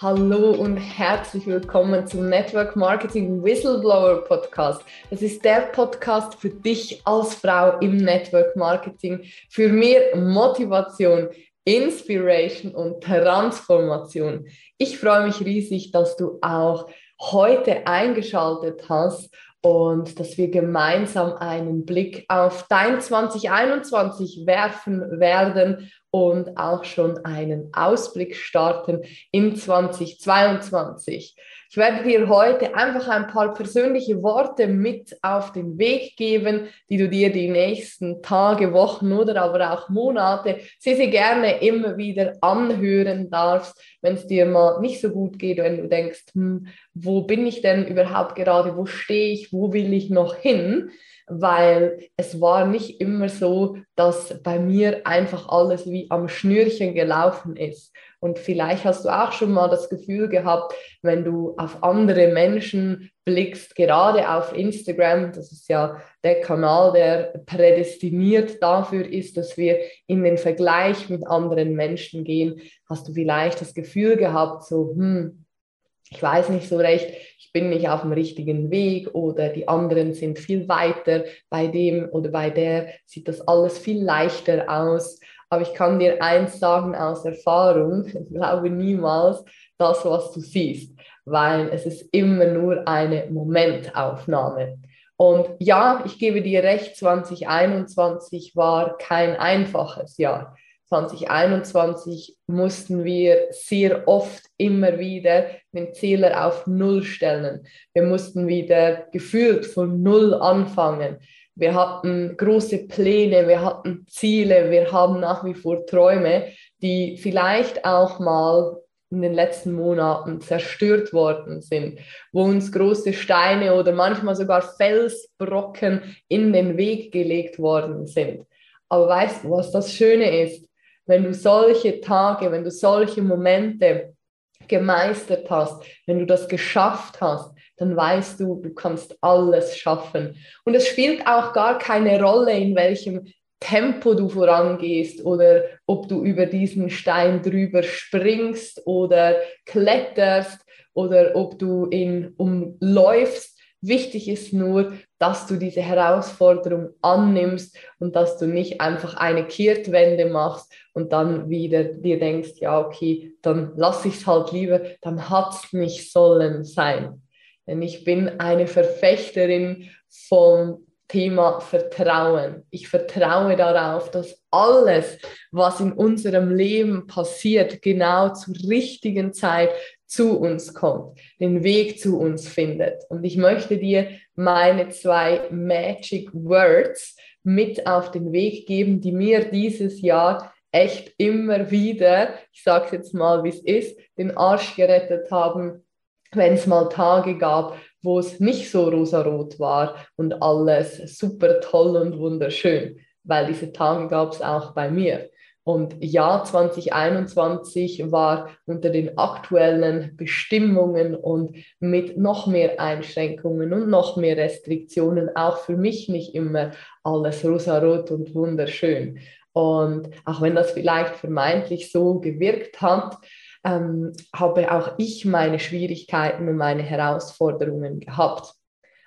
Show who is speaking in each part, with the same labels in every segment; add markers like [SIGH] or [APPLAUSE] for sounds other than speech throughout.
Speaker 1: Hallo und herzlich willkommen zum Network Marketing Whistleblower Podcast. Das ist der Podcast für dich als Frau im Network Marketing, für mehr Motivation, Inspiration und Transformation. Ich freue mich riesig, dass du auch heute eingeschaltet hast und dass wir gemeinsam einen Blick auf dein 2021 werfen werden und auch schon einen Ausblick starten in 2022. Ich werde dir heute einfach ein paar persönliche Worte mit auf den Weg geben, die du dir die nächsten Tage, Wochen oder aber auch Monate sehr, sehr gerne immer wieder anhören darfst, wenn es dir mal nicht so gut geht, wenn du denkst, hm, wo bin ich denn überhaupt gerade, wo stehe ich, wo will ich noch hin? weil es war nicht immer so, dass bei mir einfach alles wie am Schnürchen gelaufen ist. Und vielleicht hast du auch schon mal das Gefühl gehabt, wenn du auf andere Menschen blickst, gerade auf Instagram, das ist ja der Kanal, der prädestiniert dafür ist, dass wir in den Vergleich mit anderen Menschen gehen, hast du vielleicht das Gefühl gehabt, so, hm, ich weiß nicht so recht, ich bin nicht auf dem richtigen Weg oder die anderen sind viel weiter, bei dem oder bei der sieht das alles viel leichter aus. Aber ich kann dir eins sagen aus Erfahrung, ich glaube niemals das, was du siehst, weil es ist immer nur eine Momentaufnahme. Und ja, ich gebe dir recht, 2021 war kein einfaches Jahr. 2021 mussten wir sehr oft immer wieder den Zähler auf Null stellen. Wir mussten wieder gefühlt von Null anfangen. Wir hatten große Pläne, wir hatten Ziele, wir haben nach wie vor Träume, die vielleicht auch mal in den letzten Monaten zerstört worden sind, wo uns große Steine oder manchmal sogar Felsbrocken in den Weg gelegt worden sind. Aber weißt du, was das Schöne ist? Wenn du solche Tage, wenn du solche Momente gemeistert hast, wenn du das geschafft hast, dann weißt du, du kannst alles schaffen. Und es spielt auch gar keine Rolle, in welchem Tempo du vorangehst oder ob du über diesen Stein drüber springst oder kletterst oder ob du ihn umläufst. Wichtig ist nur, dass du diese Herausforderung annimmst und dass du nicht einfach eine Kehrtwende machst und dann wieder dir denkst, ja, okay, dann lass ich es halt lieber, dann hat es nicht sollen sein. Denn ich bin eine Verfechterin vom Thema Vertrauen. Ich vertraue darauf, dass alles, was in unserem Leben passiert, genau zur richtigen Zeit zu uns kommt, den Weg zu uns findet. Und ich möchte dir meine zwei Magic Words mit auf den Weg geben, die mir dieses Jahr echt immer wieder, ich sage es jetzt mal, wie es ist, den Arsch gerettet haben, wenn es mal Tage gab, wo es nicht so rosarot war und alles super toll und wunderschön, weil diese Tage gab es auch bei mir. Und ja, 2021 war unter den aktuellen Bestimmungen und mit noch mehr Einschränkungen und noch mehr Restriktionen auch für mich nicht immer alles rosarot und wunderschön. Und auch wenn das vielleicht vermeintlich so gewirkt hat, ähm, habe auch ich meine Schwierigkeiten und meine Herausforderungen gehabt.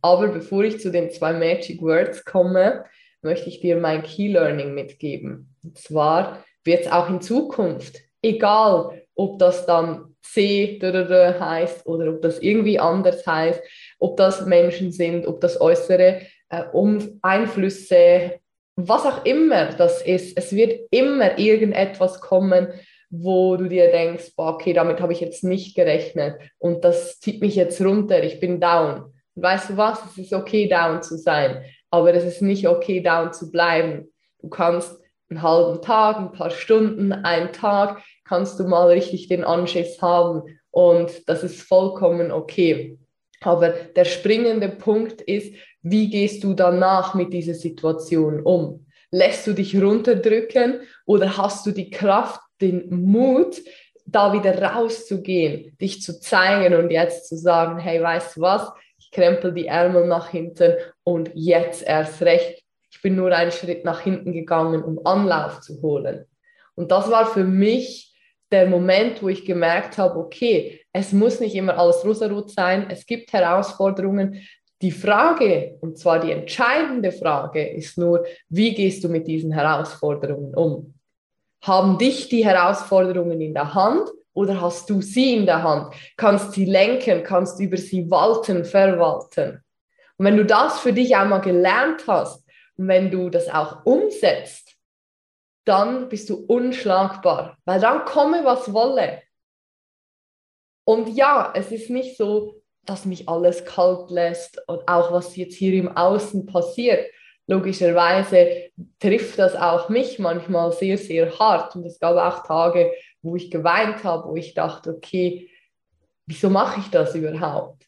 Speaker 1: Aber bevor ich zu den zwei Magic Words komme, möchte ich dir mein Key Learning mitgeben. Und zwar wird es auch in Zukunft, egal ob das dann C heißt oder ob das irgendwie anders heißt, ob das Menschen sind, ob das äußere äh, um Einflüsse, was auch immer das ist, es wird immer irgendetwas kommen, wo du dir denkst, boah, okay, damit habe ich jetzt nicht gerechnet und das zieht mich jetzt runter, ich bin down. Und weißt du was, es ist okay, down zu sein, aber es ist nicht okay, down zu bleiben. Du kannst einen halben Tag, ein paar Stunden, einen Tag, kannst du mal richtig den Anschiss haben und das ist vollkommen okay. Aber der springende Punkt ist, wie gehst du danach mit dieser Situation um? Lässt du dich runterdrücken oder hast du die Kraft, den Mut, da wieder rauszugehen, dich zu zeigen und jetzt zu sagen, hey, weißt du was, ich krempel die Ärmel nach hinten und jetzt erst recht. Ich bin nur einen Schritt nach hinten gegangen, um Anlauf zu holen. Und das war für mich der Moment, wo ich gemerkt habe, okay, es muss nicht immer alles rosarot sein, es gibt Herausforderungen. Die Frage, und zwar die entscheidende Frage, ist nur, wie gehst du mit diesen Herausforderungen um? Haben dich die Herausforderungen in der Hand oder hast du sie in der Hand? Kannst sie lenken, kannst über sie walten, verwalten. Und wenn du das für dich einmal gelernt hast und wenn du das auch umsetzt, dann bist du unschlagbar, weil dann komme, was wolle. Und ja, es ist nicht so, dass mich alles kalt lässt und auch was jetzt hier im Außen passiert. Logischerweise trifft das auch mich manchmal sehr, sehr hart. Und es gab auch Tage, wo ich geweint habe, wo ich dachte, okay, wieso mache ich das überhaupt?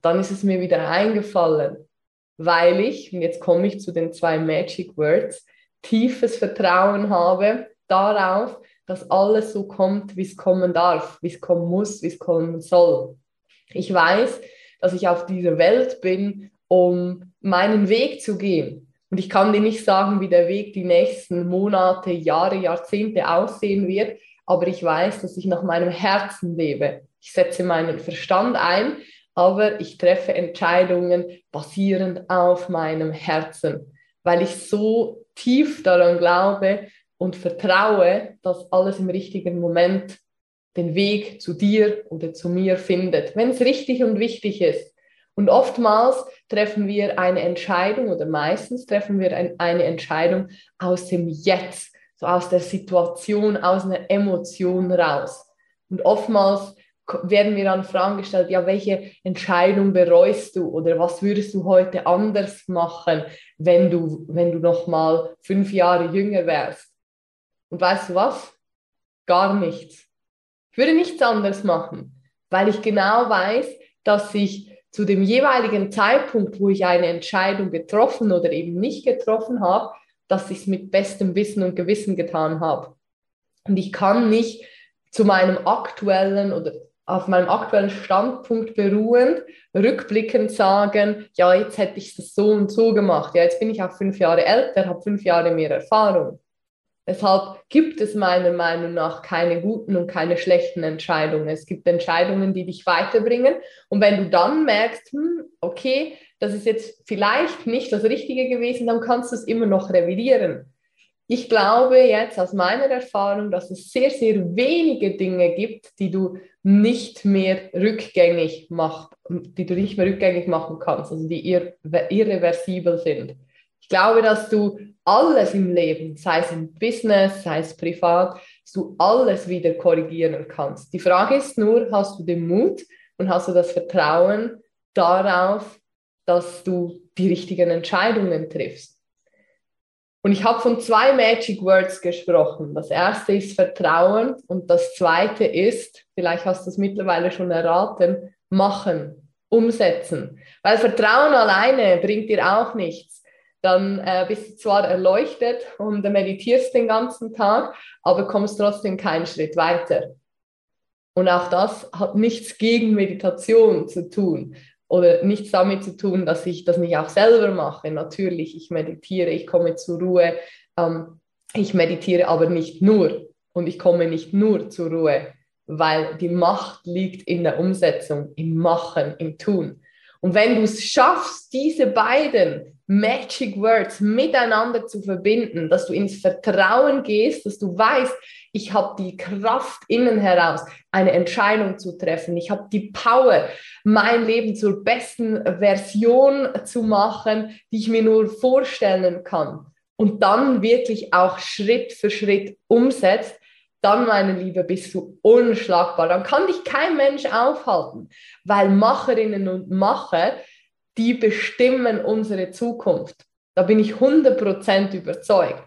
Speaker 1: Dann ist es mir wieder eingefallen, weil ich, und jetzt komme ich zu den zwei Magic Words, tiefes Vertrauen habe darauf, dass alles so kommt, wie es kommen darf, wie es kommen muss, wie es kommen soll. Ich weiß, dass ich auf dieser Welt bin, um meinen Weg zu gehen. Und ich kann dir nicht sagen, wie der Weg die nächsten Monate, Jahre, Jahrzehnte aussehen wird, aber ich weiß, dass ich nach meinem Herzen lebe. Ich setze meinen Verstand ein, aber ich treffe Entscheidungen basierend auf meinem Herzen, weil ich so tief daran glaube und vertraue, dass alles im richtigen Moment den Weg zu dir oder zu mir findet, wenn es richtig und wichtig ist. Und oftmals treffen wir eine Entscheidung oder meistens treffen wir ein, eine Entscheidung aus dem Jetzt, so aus der Situation, aus einer Emotion raus. Und oftmals werden wir dann Fragen gestellt, ja, welche Entscheidung bereust du oder was würdest du heute anders machen, wenn du, wenn du noch mal fünf Jahre jünger wärst? Und weißt du was? Gar nichts. Ich würde nichts anderes machen, weil ich genau weiß, dass ich zu dem jeweiligen Zeitpunkt, wo ich eine Entscheidung getroffen oder eben nicht getroffen habe, dass ich es mit bestem Wissen und Gewissen getan habe. Und ich kann nicht zu meinem aktuellen oder auf meinem aktuellen Standpunkt beruhend, rückblickend sagen, ja, jetzt hätte ich das so und so gemacht. Ja, jetzt bin ich auch fünf Jahre älter, habe fünf Jahre mehr Erfahrung. Deshalb gibt es meiner Meinung nach keine guten und keine schlechten Entscheidungen. Es gibt Entscheidungen, die dich weiterbringen. Und wenn du dann merkst, hm, okay, das ist jetzt vielleicht nicht das Richtige gewesen, dann kannst du es immer noch revidieren. Ich glaube jetzt aus meiner Erfahrung, dass es sehr, sehr wenige Dinge gibt, die du nicht mehr rückgängig machst, die du nicht mehr rückgängig machen kannst, also die irre irreversibel sind. Ich glaube, dass du alles im Leben, sei es im Business, sei es privat, dass du alles wieder korrigieren kannst. Die Frage ist nur, hast du den Mut und hast du das Vertrauen darauf, dass du die richtigen Entscheidungen triffst? Und ich habe von zwei Magic Words gesprochen. Das erste ist Vertrauen und das zweite ist, vielleicht hast du es mittlerweile schon erraten, machen, umsetzen. Weil Vertrauen alleine bringt dir auch nichts. Dann äh, bist du zwar erleuchtet und meditierst den ganzen Tag, aber kommst trotzdem keinen Schritt weiter. Und auch das hat nichts gegen Meditation zu tun oder nichts damit zu tun, dass ich das nicht auch selber mache. Natürlich, ich meditiere, ich komme zur Ruhe. Ähm, ich meditiere aber nicht nur und ich komme nicht nur zur Ruhe, weil die Macht liegt in der Umsetzung, im Machen, im Tun. Und wenn du es schaffst, diese beiden Magic Words miteinander zu verbinden, dass du ins Vertrauen gehst, dass du weißt, ich habe die Kraft innen heraus, eine Entscheidung zu treffen. Ich habe die Power, mein Leben zur besten Version zu machen, die ich mir nur vorstellen kann. Und dann wirklich auch Schritt für Schritt umsetzt, dann, meine Liebe, bist du unschlagbar. Dann kann dich kein Mensch aufhalten, weil Macherinnen und Macher, die bestimmen unsere Zukunft. Da bin ich 100% überzeugt.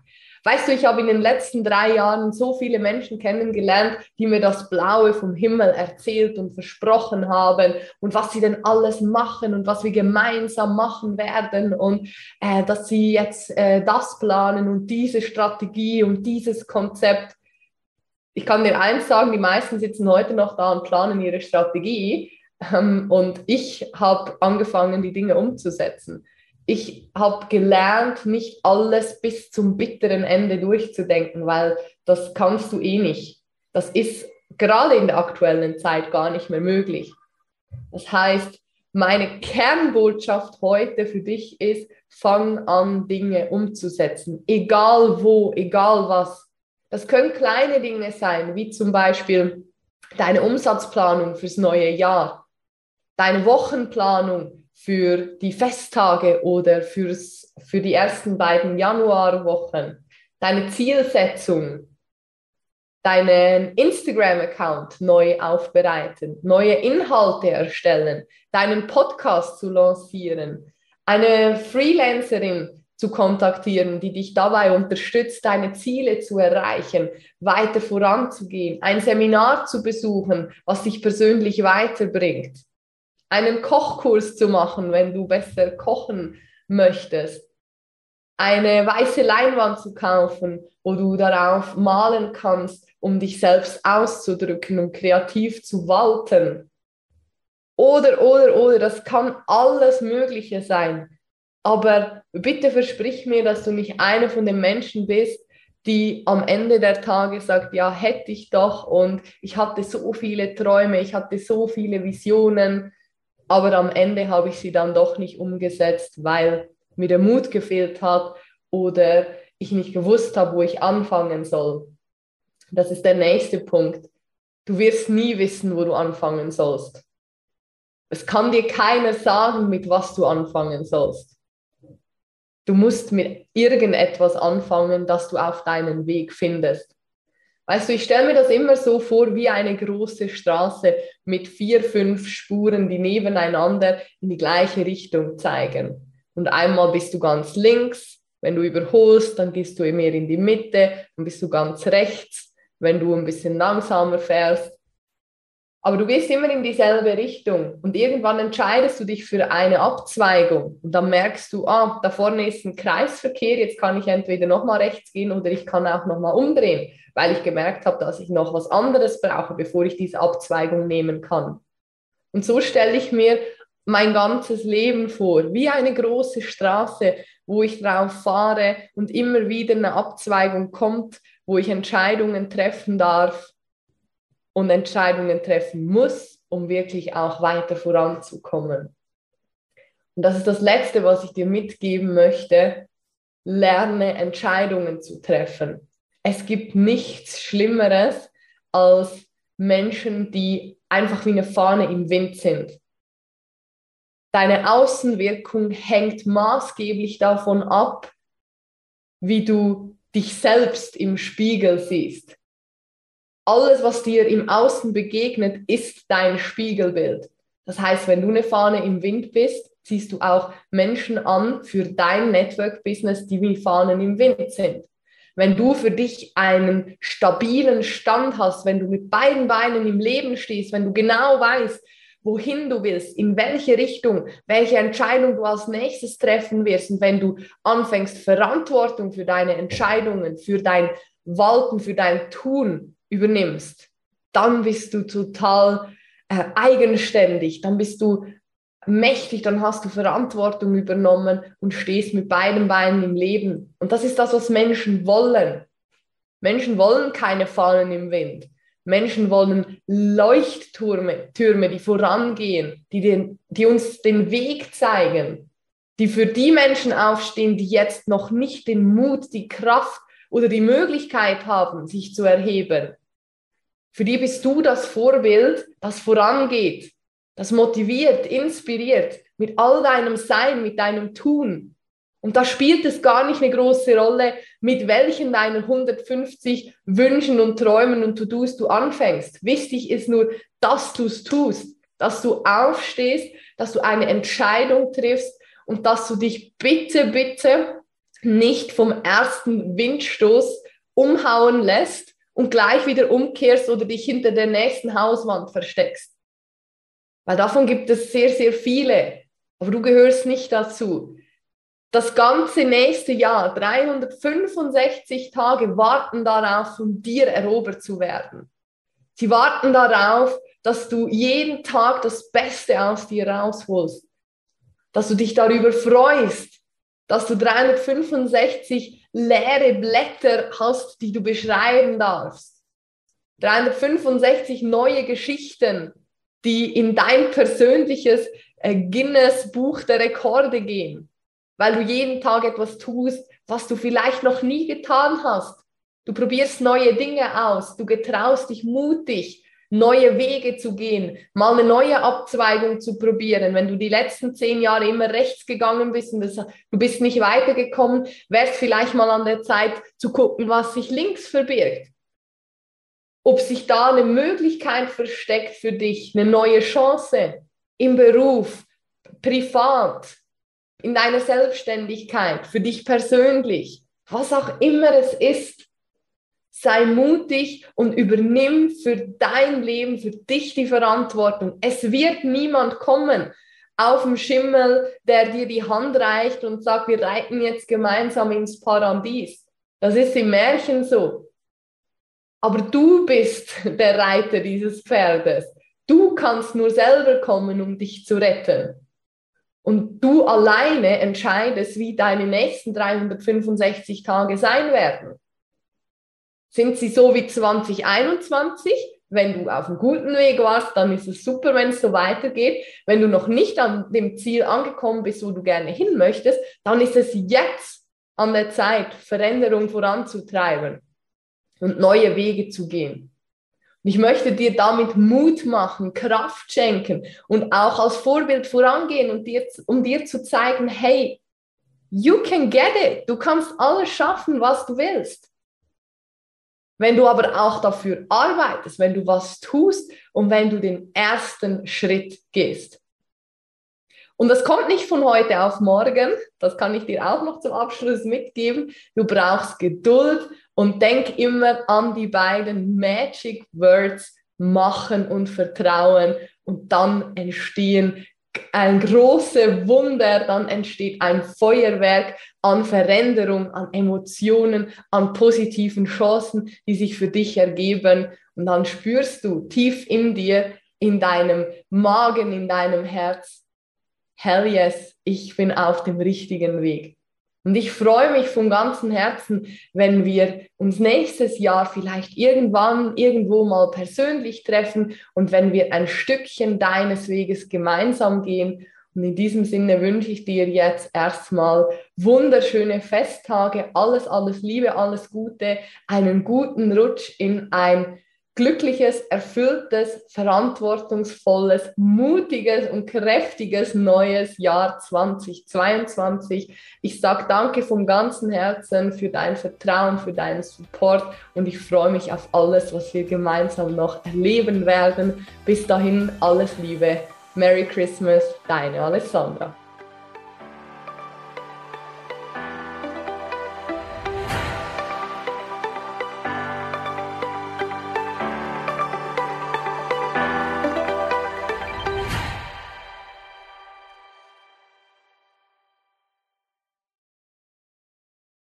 Speaker 1: Weißt du, ich habe in den letzten drei Jahren so viele Menschen kennengelernt, die mir das Blaue vom Himmel erzählt und versprochen haben und was sie denn alles machen und was wir gemeinsam machen werden und äh, dass sie jetzt äh, das planen und diese Strategie und dieses Konzept. Ich kann dir eins sagen, die meisten sitzen heute noch da und planen ihre Strategie. Ähm, und ich habe angefangen, die Dinge umzusetzen ich habe gelernt, nicht alles bis zum bitteren Ende durchzudenken, weil das kannst du eh nicht. Das ist gerade in der aktuellen Zeit gar nicht mehr möglich. Das heißt, meine Kernbotschaft heute für dich ist, fang an, Dinge umzusetzen, egal wo, egal was. Das können kleine Dinge sein, wie zum Beispiel deine Umsatzplanung fürs neue Jahr, deine Wochenplanung für die Festtage oder fürs, für die ersten beiden Januarwochen, deine Zielsetzung, deinen Instagram-Account neu aufbereiten, neue Inhalte erstellen, deinen Podcast zu lancieren, eine Freelancerin zu kontaktieren, die dich dabei unterstützt, deine Ziele zu erreichen, weiter voranzugehen, ein Seminar zu besuchen, was dich persönlich weiterbringt, einen Kochkurs zu machen, wenn du besser kochen möchtest, eine weiße Leinwand zu kaufen, wo du darauf malen kannst, um dich selbst auszudrücken und kreativ zu walten. Oder, oder, oder, das kann alles Mögliche sein. Aber bitte versprich mir, dass du nicht einer von den Menschen bist, die am Ende der Tage sagt, ja, hätte ich doch und ich hatte so viele Träume, ich hatte so viele Visionen, aber am Ende habe ich sie dann doch nicht umgesetzt, weil mir der Mut gefehlt hat oder ich nicht gewusst habe, wo ich anfangen soll. Das ist der nächste Punkt. Du wirst nie wissen, wo du anfangen sollst. Es kann dir keiner sagen, mit was du anfangen sollst. Du musst mit irgendetwas anfangen, das du auf deinen Weg findest. Weißt du, ich stelle mir das immer so vor wie eine große Straße mit vier, fünf Spuren, die nebeneinander in die gleiche Richtung zeigen. Und einmal bist du ganz links, wenn du überholst, dann gehst du mehr in die Mitte, dann bist du ganz rechts, wenn du ein bisschen langsamer fährst. Aber du gehst immer in dieselbe Richtung und irgendwann entscheidest du dich für eine Abzweigung und dann merkst du, ah, da vorne ist ein Kreisverkehr, jetzt kann ich entweder nochmal rechts gehen oder ich kann auch nochmal umdrehen weil ich gemerkt habe, dass ich noch was anderes brauche, bevor ich diese Abzweigung nehmen kann. Und so stelle ich mir mein ganzes Leben vor, wie eine große Straße, wo ich drauf fahre und immer wieder eine Abzweigung kommt, wo ich Entscheidungen treffen darf und Entscheidungen treffen muss, um wirklich auch weiter voranzukommen. Und das ist das Letzte, was ich dir mitgeben möchte. Lerne Entscheidungen zu treffen es gibt nichts Schlimmeres als Menschen, die einfach wie eine Fahne im Wind sind. Deine Außenwirkung hängt maßgeblich davon ab, wie du dich selbst im Spiegel siehst. Alles, was dir im Außen begegnet, ist dein Spiegelbild. Das heißt, wenn du eine Fahne im Wind bist, ziehst du auch Menschen an für dein Network-Business, die wie Fahnen im Wind sind. Wenn du für dich einen stabilen Stand hast, wenn du mit beiden Beinen im Leben stehst, wenn du genau weißt, wohin du willst, in welche Richtung, welche Entscheidung du als nächstes treffen wirst und wenn du anfängst, Verantwortung für deine Entscheidungen, für dein Walten, für dein Tun übernimmst, dann bist du total äh, eigenständig, dann bist du mächtig, dann hast du Verantwortung übernommen und stehst mit beiden Beinen im Leben. Und das ist das, was Menschen wollen. Menschen wollen keine Fallen im Wind. Menschen wollen Leuchttürme, Türme, die vorangehen, die, den, die uns den Weg zeigen, die für die Menschen aufstehen, die jetzt noch nicht den Mut, die Kraft oder die Möglichkeit haben, sich zu erheben. Für die bist du das Vorbild, das vorangeht, das motiviert, inspiriert mit all deinem Sein, mit deinem Tun. Und da spielt es gar nicht eine große Rolle, mit welchen deiner 150 Wünschen und Träumen und To-Dos du anfängst. Wichtig ist nur, dass du es tust, dass du aufstehst, dass du eine Entscheidung triffst und dass du dich bitte, bitte nicht vom ersten Windstoß umhauen lässt und gleich wieder umkehrst oder dich hinter der nächsten Hauswand versteckst. Weil davon gibt es sehr, sehr viele. Aber du gehörst nicht dazu. Das ganze nächste Jahr, 365 Tage, warten darauf, von dir erobert zu werden. Sie warten darauf, dass du jeden Tag das Beste aus dir rausholst. Dass du dich darüber freust, dass du 365 leere Blätter hast, die du beschreiben darfst. 365 neue Geschichten, die in dein persönliches äh, Guinness-Buch der Rekorde gehen, weil du jeden Tag etwas tust, was du vielleicht noch nie getan hast. Du probierst neue Dinge aus, du getraust dich mutig, neue Wege zu gehen, mal eine neue Abzweigung zu probieren. Wenn du die letzten zehn Jahre immer rechts gegangen bist und das, du bist nicht weitergekommen, wäre es vielleicht mal an der Zeit zu gucken, was sich links verbirgt. Ob sich da eine Möglichkeit versteckt für dich, eine neue Chance im Beruf, privat, in deiner Selbstständigkeit, für dich persönlich, was auch immer es ist sei mutig und übernimm für dein Leben, für dich die Verantwortung. Es wird niemand kommen auf dem Schimmel, der dir die Hand reicht und sagt, wir reiten jetzt gemeinsam ins Paradies. Das ist im Märchen so. Aber du bist [LAUGHS] der Reiter dieses Pferdes. Du kannst nur selber kommen, um dich zu retten. Und du alleine entscheidest, wie deine nächsten 365 Tage sein werden. Sind sie so wie 2021? Wenn du auf einem guten Weg warst, dann ist es super, wenn es so weitergeht. Wenn du noch nicht an dem Ziel angekommen bist, wo du gerne hin möchtest, dann ist es jetzt an der Zeit, Veränderung voranzutreiben und neue Wege zu gehen. Und ich möchte dir damit Mut machen, Kraft schenken und auch als Vorbild vorangehen und dir, um dir zu zeigen, hey, you can get it. Du kannst alles schaffen, was du willst. Wenn du aber auch dafür arbeitest, wenn du was tust und wenn du den ersten Schritt gehst. Und das kommt nicht von heute auf morgen, das kann ich dir auch noch zum Abschluss mitgeben. Du brauchst Geduld und denk immer an die beiden Magic Words machen und vertrauen und dann entstehen ein großes Wunder, dann entsteht ein Feuerwerk an Veränderung, an Emotionen, an positiven Chancen, die sich für dich ergeben. Und dann spürst du tief in dir, in deinem Magen, in deinem Herz, hell yes, ich bin auf dem richtigen Weg. Und ich freue mich von ganzem Herzen, wenn wir uns nächstes Jahr vielleicht irgendwann irgendwo mal persönlich treffen und wenn wir ein Stückchen deines Weges gemeinsam gehen. Und in diesem Sinne wünsche ich dir jetzt erstmal wunderschöne Festtage, alles, alles Liebe, alles Gute, einen guten Rutsch in ein glückliches, erfülltes, verantwortungsvolles, mutiges und kräftiges neues Jahr 2022. Ich sage danke vom ganzen Herzen für dein Vertrauen, für deinen Support und ich freue mich auf alles, was wir gemeinsam noch erleben werden. Bis dahin alles Liebe. Merry Christmas, deine Alessandra.